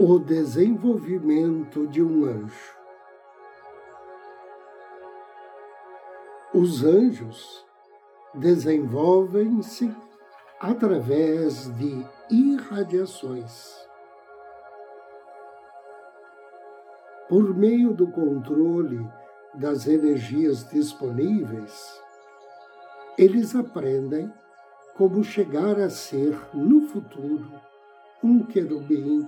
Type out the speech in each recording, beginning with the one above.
O desenvolvimento de um anjo. Os anjos desenvolvem-se através de irradiações. Por meio do controle das energias disponíveis, eles aprendem como chegar a ser, no futuro, um querubim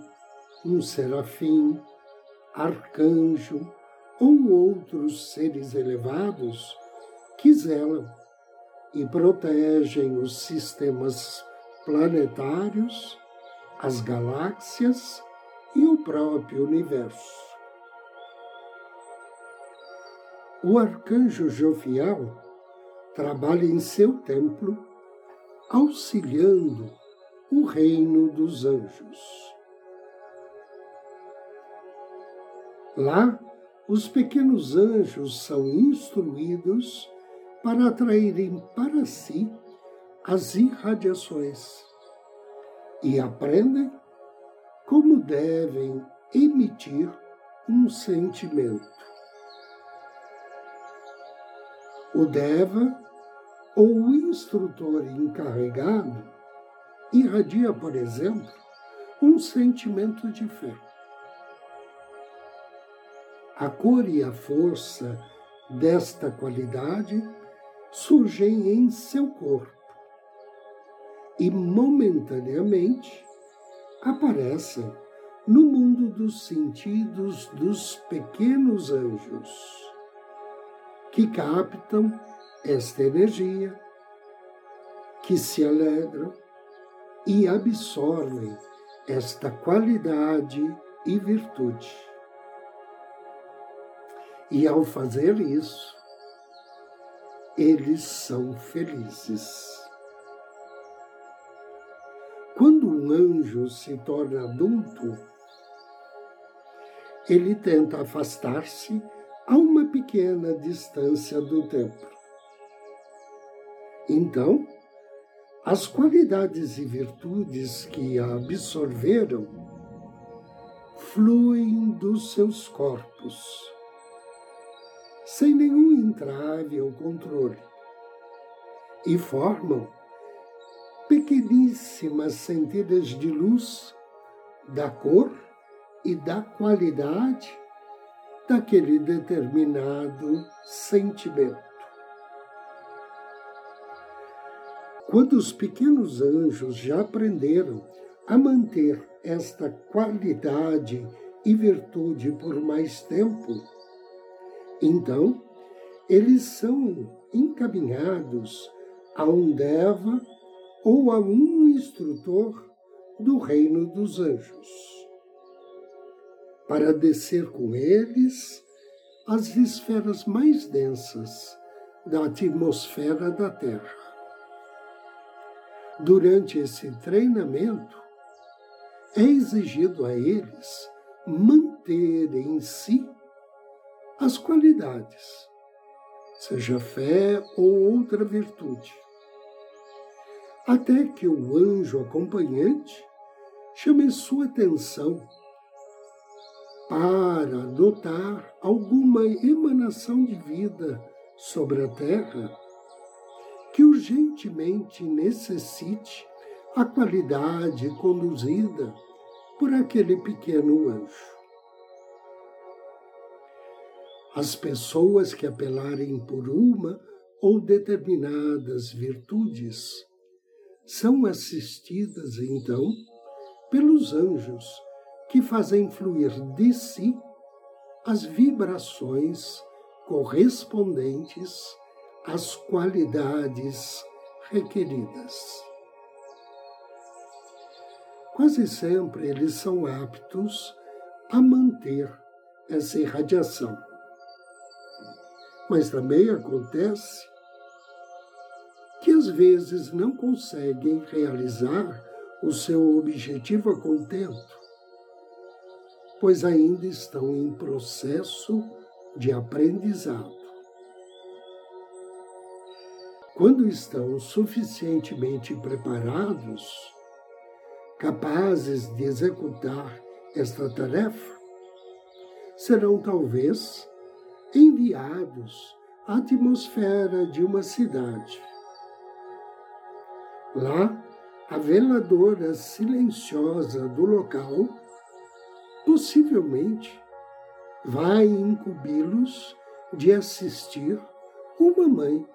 um serafim, arcanjo ou outros seres elevados que zelam e protegem os sistemas planetários, as galáxias e o próprio universo. O arcanjo jovial trabalha em seu templo, auxiliando o reino dos anjos. Lá, os pequenos anjos são instruídos para atraírem para si as irradiações e aprendem como devem emitir um sentimento. O Deva, ou o instrutor encarregado, irradia, por exemplo, um sentimento de fé a cor e a força desta qualidade surgem em seu corpo e momentaneamente aparecem no mundo dos sentidos dos pequenos anjos, que captam esta energia, que se alegram e absorvem esta qualidade e virtude. E ao fazer isso, eles são felizes. Quando um anjo se torna adulto, ele tenta afastar-se a uma pequena distância do templo. Então, as qualidades e virtudes que absorveram fluem dos seus corpos sem nenhum entrave ou controle, e formam pequeníssimas centelhas de luz da cor e da qualidade daquele determinado sentimento. Quando os pequenos anjos já aprenderam a manter esta qualidade e virtude por mais tempo, então, eles são encaminhados a um Deva ou a um instrutor do reino dos anjos, para descer com eles as esferas mais densas da atmosfera da Terra. Durante esse treinamento, é exigido a eles manter em si as qualidades, seja fé ou outra virtude, até que o anjo acompanhante chame sua atenção para notar alguma emanação de vida sobre a terra que urgentemente necessite a qualidade conduzida por aquele pequeno anjo. As pessoas que apelarem por uma ou determinadas virtudes são assistidas, então, pelos anjos que fazem fluir de si as vibrações correspondentes às qualidades requeridas. Quase sempre eles são aptos a manter essa irradiação. Mas também acontece que às vezes não conseguem realizar o seu objetivo a contento, pois ainda estão em processo de aprendizado. Quando estão suficientemente preparados, capazes de executar esta tarefa, serão talvez enviados à atmosfera de uma cidade. Lá, a veladora silenciosa do local possivelmente vai incumbi-los de assistir uma mãe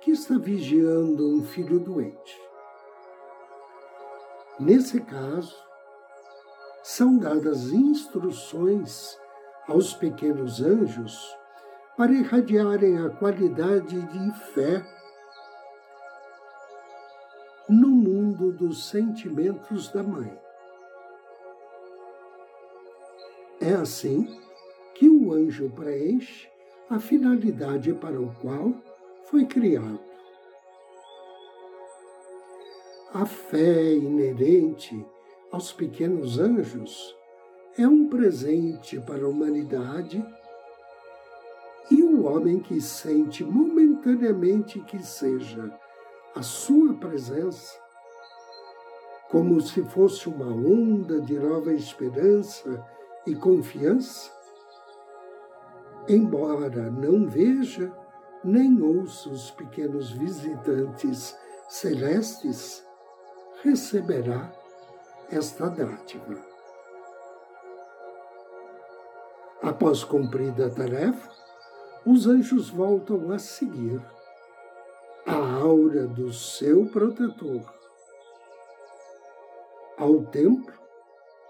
que está vigiando um filho doente. Nesse caso, são dadas instruções aos pequenos anjos para irradiarem a qualidade de fé no mundo dos sentimentos da mãe. É assim que o anjo preenche a finalidade para o qual foi criado. A fé inerente aos pequenos anjos é um presente para a humanidade o homem que sente momentaneamente que seja a sua presença, como se fosse uma onda de nova esperança e confiança, embora não veja nem ouça os pequenos visitantes celestes, receberá esta dádiva. Após cumprida a tarefa, os anjos voltam a seguir a aura do seu protetor ao templo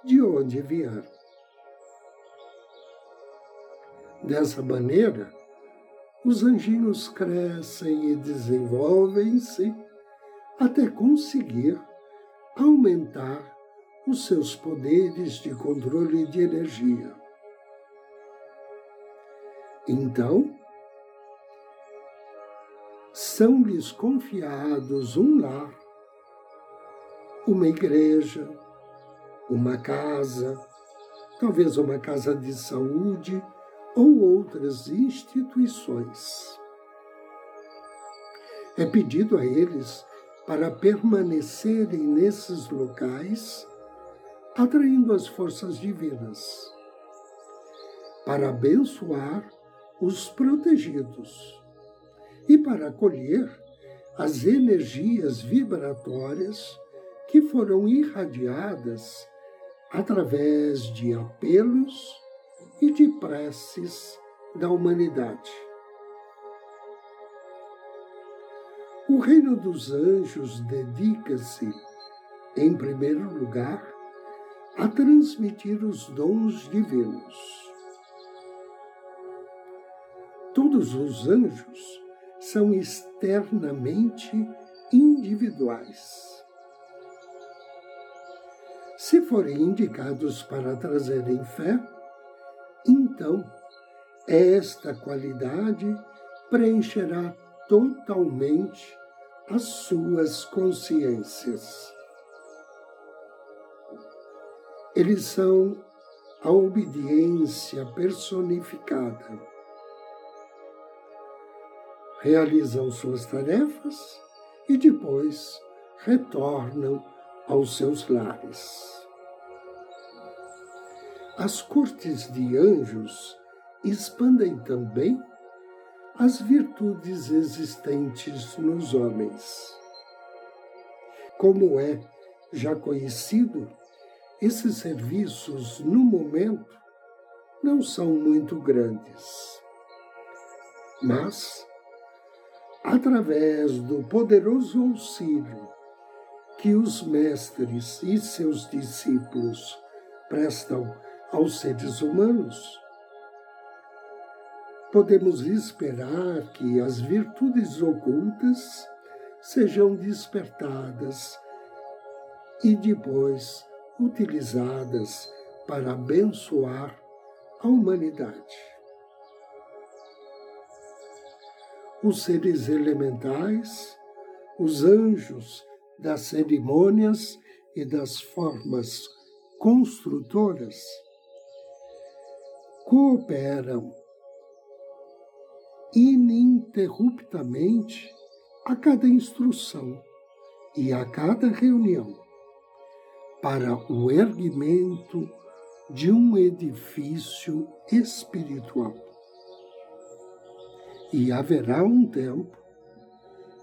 de onde vieram. Dessa maneira, os anjinhos crescem e desenvolvem-se até conseguir aumentar os seus poderes de controle de energia. Então, são-lhes confiados um lar, uma igreja, uma casa, talvez uma casa de saúde ou outras instituições. É pedido a eles para permanecerem nesses locais, atraindo as forças divinas, para abençoar os protegidos e para acolher as energias vibratórias que foram irradiadas através de apelos e de preces da humanidade. O reino dos anjos dedica-se, em primeiro lugar, a transmitir os dons divinos. Todos os anjos são externamente individuais. Se forem indicados para trazerem fé, então esta qualidade preencherá totalmente as suas consciências. Eles são a obediência personificada. Realizam suas tarefas e depois retornam aos seus lares. As cortes de anjos expandem também as virtudes existentes nos homens. Como é já conhecido, esses serviços, no momento, não são muito grandes. Mas, através do poderoso auxílio que os mestres e seus discípulos prestam aos seres humanos, podemos esperar que as virtudes ocultas sejam despertadas e depois utilizadas para abençoar a humanidade. Os seres elementais, os anjos das cerimônias e das formas construtoras cooperam ininterruptamente a cada instrução e a cada reunião para o erguimento de um edifício espiritual. E haverá um tempo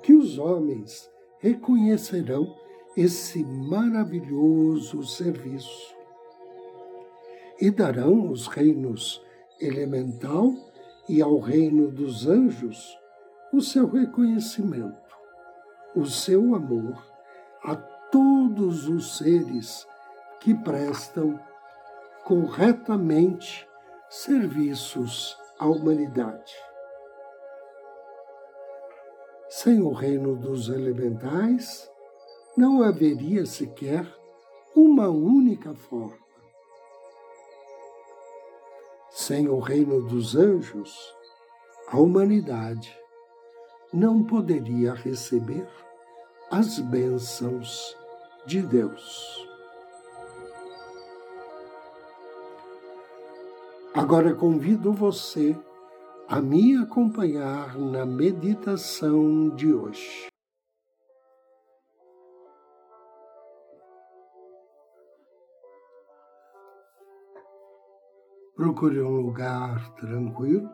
que os homens reconhecerão esse maravilhoso serviço e darão os reinos elemental e ao reino dos anjos o seu reconhecimento, o seu amor a todos os seres que prestam corretamente serviços à humanidade. Sem o reino dos elementais, não haveria sequer uma única forma. Sem o reino dos anjos, a humanidade não poderia receber as bênçãos de Deus. Agora convido você a me acompanhar na meditação de hoje. Procure um lugar tranquilo.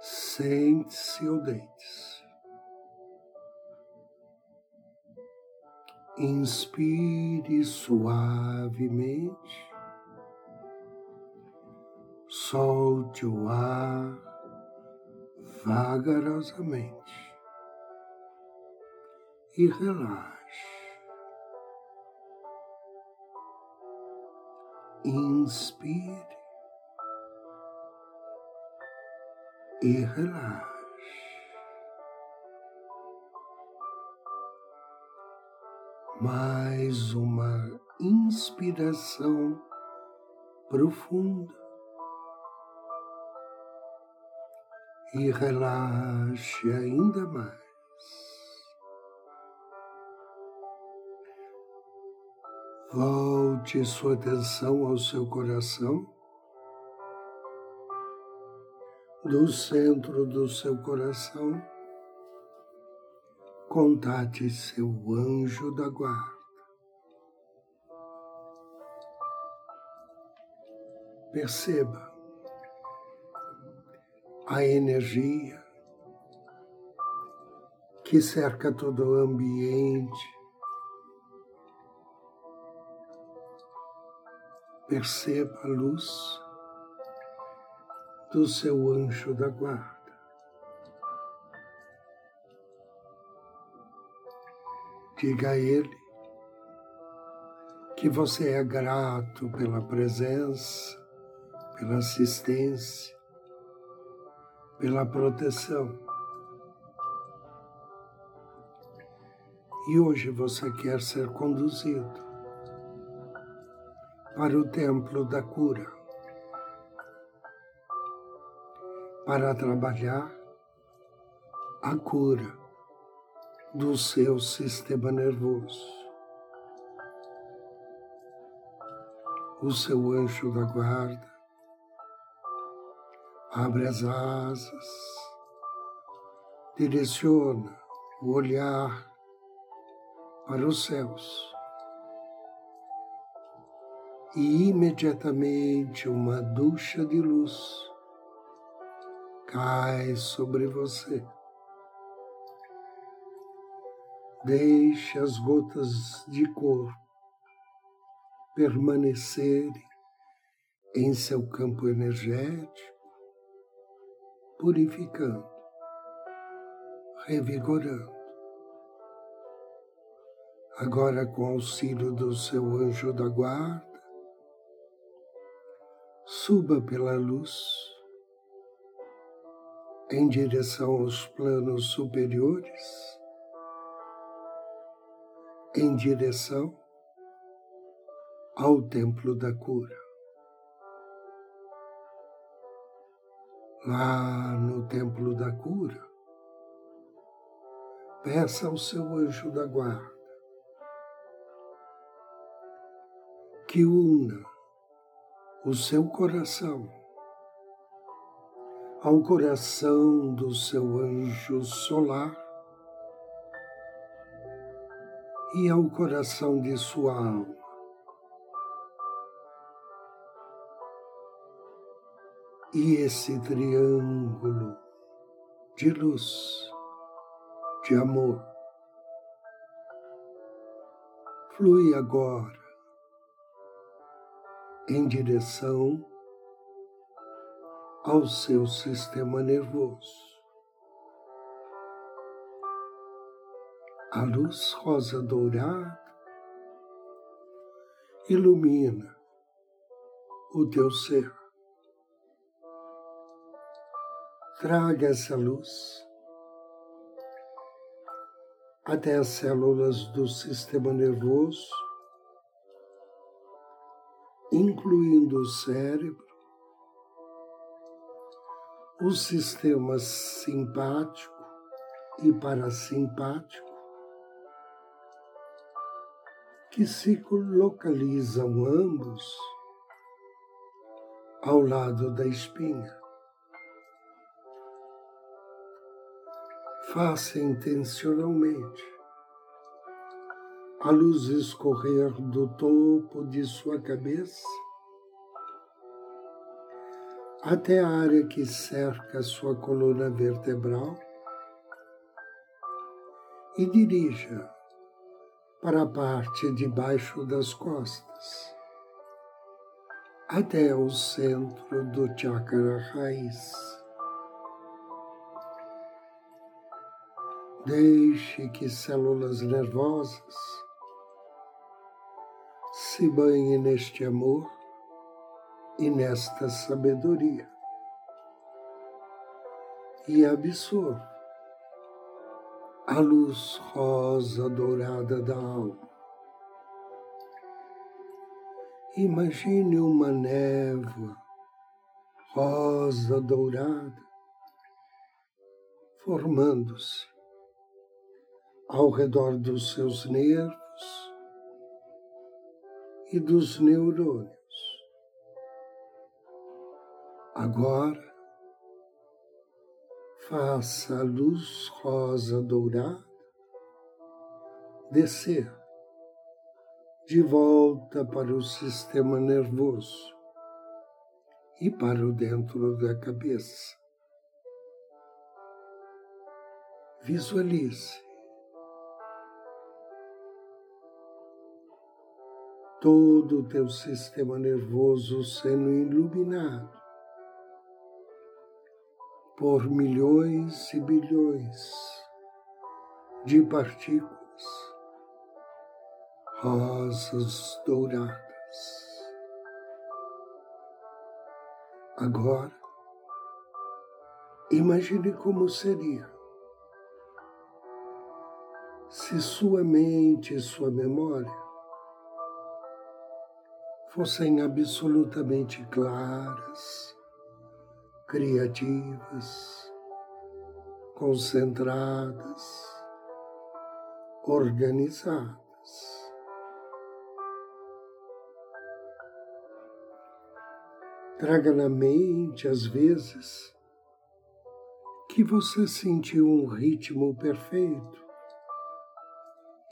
Sente-se ou deite-se. Inspire suavemente, solte o ar vagarosamente e relaxe. Inspire e relaxe. mais uma inspiração profunda e relaxe ainda mais. Volte sua atenção ao seu coração, do centro do seu coração contate seu anjo da guarda. Perceba a energia que cerca todo o ambiente. Perceba a luz do seu anjo da guarda. Diga a Ele que você é grato pela presença, pela assistência, pela proteção. E hoje você quer ser conduzido para o templo da cura, para trabalhar a cura do seu sistema nervoso. O seu anjo da guarda abre as asas, direciona o olhar para os céus. E imediatamente uma ducha de luz cai sobre você. Deixe as gotas de cor permanecerem em seu campo energético, purificando, revigorando. Agora, com auxílio do seu anjo da guarda, suba pela luz em direção aos planos superiores, em direção ao templo da cura. Lá no templo da cura, peça ao seu anjo da guarda que una o seu coração ao coração do seu anjo solar e ao coração de sua alma. E esse triângulo de luz, de amor, flui agora em direção ao seu sistema nervoso. A luz rosa dourada ilumina o teu ser. Traga essa luz até as células do sistema nervoso, incluindo o cérebro, os sistemas simpático e parasimpático, que se localizam ambos ao lado da espinha. Faça intencionalmente a luz escorrer do topo de sua cabeça até a área que cerca sua coluna vertebral e dirija para a parte de baixo das costas, até o centro do chakra raiz. Deixe que células nervosas se banhem neste amor e nesta sabedoria. E absorva a luz rosa dourada da alma. Imagine uma névoa rosa dourada formando-se ao redor dos seus nervos e dos neurônios. Agora, faça a luz rosa dourada descer de volta para o sistema nervoso e para o dentro da cabeça. Visualize todo o teu sistema nervoso sendo iluminado por milhões e bilhões de partículas rosas douradas. Agora, imagine como seria se sua mente e sua memória fossem absolutamente claras criativas, concentradas, organizadas. Traga na mente, às vezes, que você sentiu um ritmo perfeito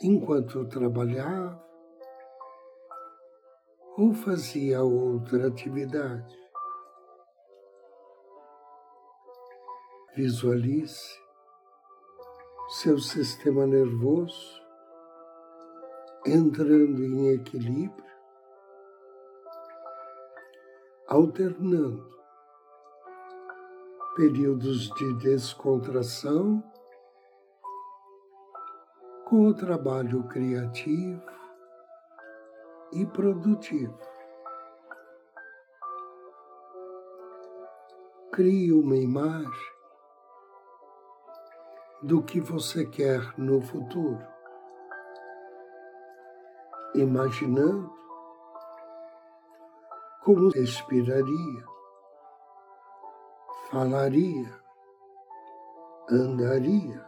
enquanto trabalhava ou fazia outra atividade. Visualize seu sistema nervoso entrando em equilíbrio alternando períodos de descontração com o trabalho criativo e produtivo. Crie uma imagem do que você quer no futuro, imaginando como respiraria, falaria, andaria.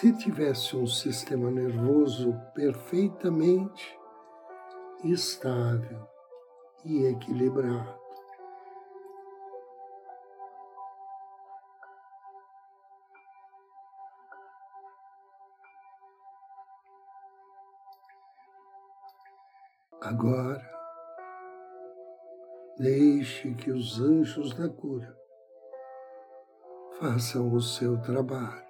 Se tivesse um sistema nervoso perfeitamente estável e equilibrado, Agora, deixe que os anjos da cura façam o seu trabalho.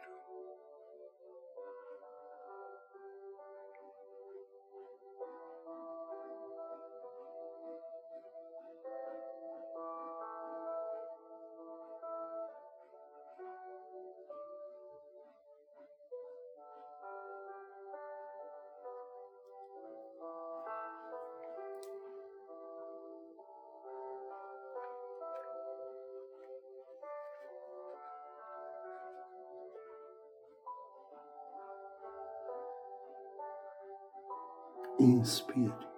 Inspire.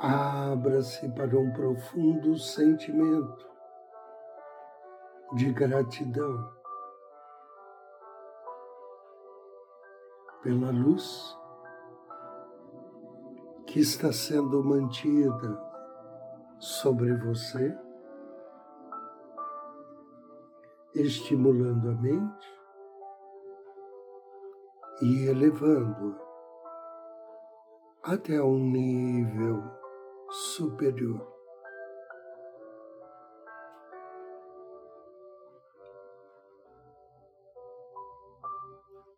Abra-se para um profundo sentimento de gratidão pela luz que está sendo mantida sobre você, estimulando a mente e elevando-a até um nível superior.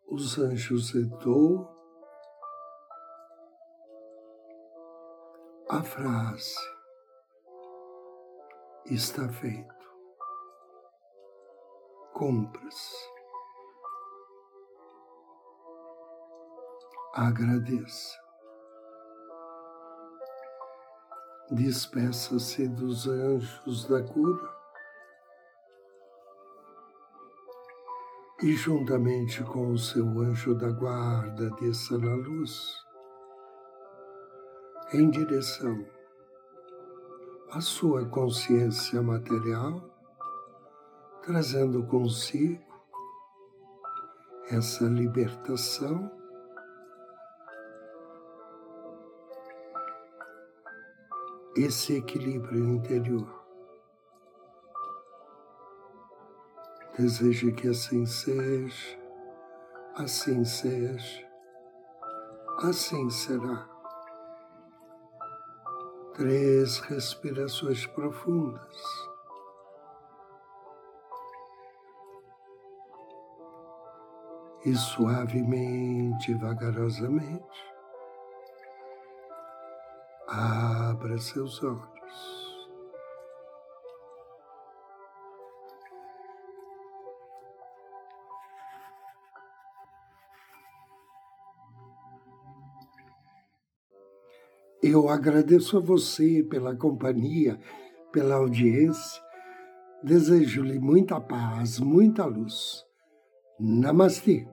Os anjos entoam a frase está feito. Compra-se. Agradeça. Despeça-se dos anjos da cura. E, juntamente com o seu anjo da guarda, desça na luz em direção à sua consciência material, trazendo consigo essa libertação esse equilíbrio interior. Desejo que assim seja, assim seja, assim será. Três respirações profundas. E suavemente, vagarosamente, Abra seus olhos. Eu agradeço a você pela companhia, pela audiência. Desejo-lhe muita paz, muita luz. Namastê.